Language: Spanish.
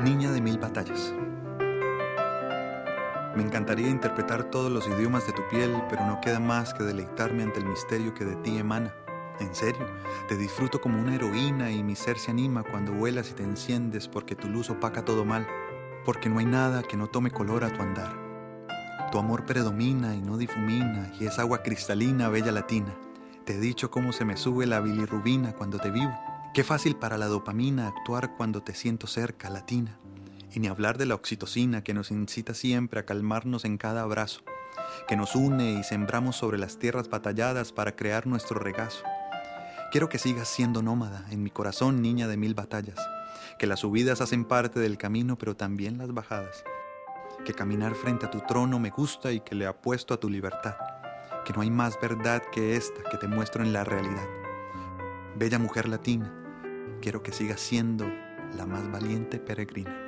Niña de mil batallas. Me encantaría interpretar todos los idiomas de tu piel, pero no queda más que deleitarme ante el misterio que de ti emana. En serio, te disfruto como una heroína y mi ser se anima cuando vuelas y te enciendes porque tu luz opaca todo mal, porque no hay nada que no tome color a tu andar. Tu amor predomina y no difumina y es agua cristalina, bella latina. Te he dicho cómo se me sube la bilirrubina cuando te vivo. Qué fácil para la dopamina actuar cuando te siento cerca, latina. Y ni hablar de la oxitocina que nos incita siempre a calmarnos en cada abrazo, que nos une y sembramos sobre las tierras batalladas para crear nuestro regazo. Quiero que sigas siendo nómada en mi corazón, niña de mil batallas, que las subidas hacen parte del camino, pero también las bajadas, que caminar frente a tu trono me gusta y que le apuesto a tu libertad, que no hay más verdad que esta que te muestro en la realidad. Bella mujer latina, quiero que sigas siendo la más valiente peregrina.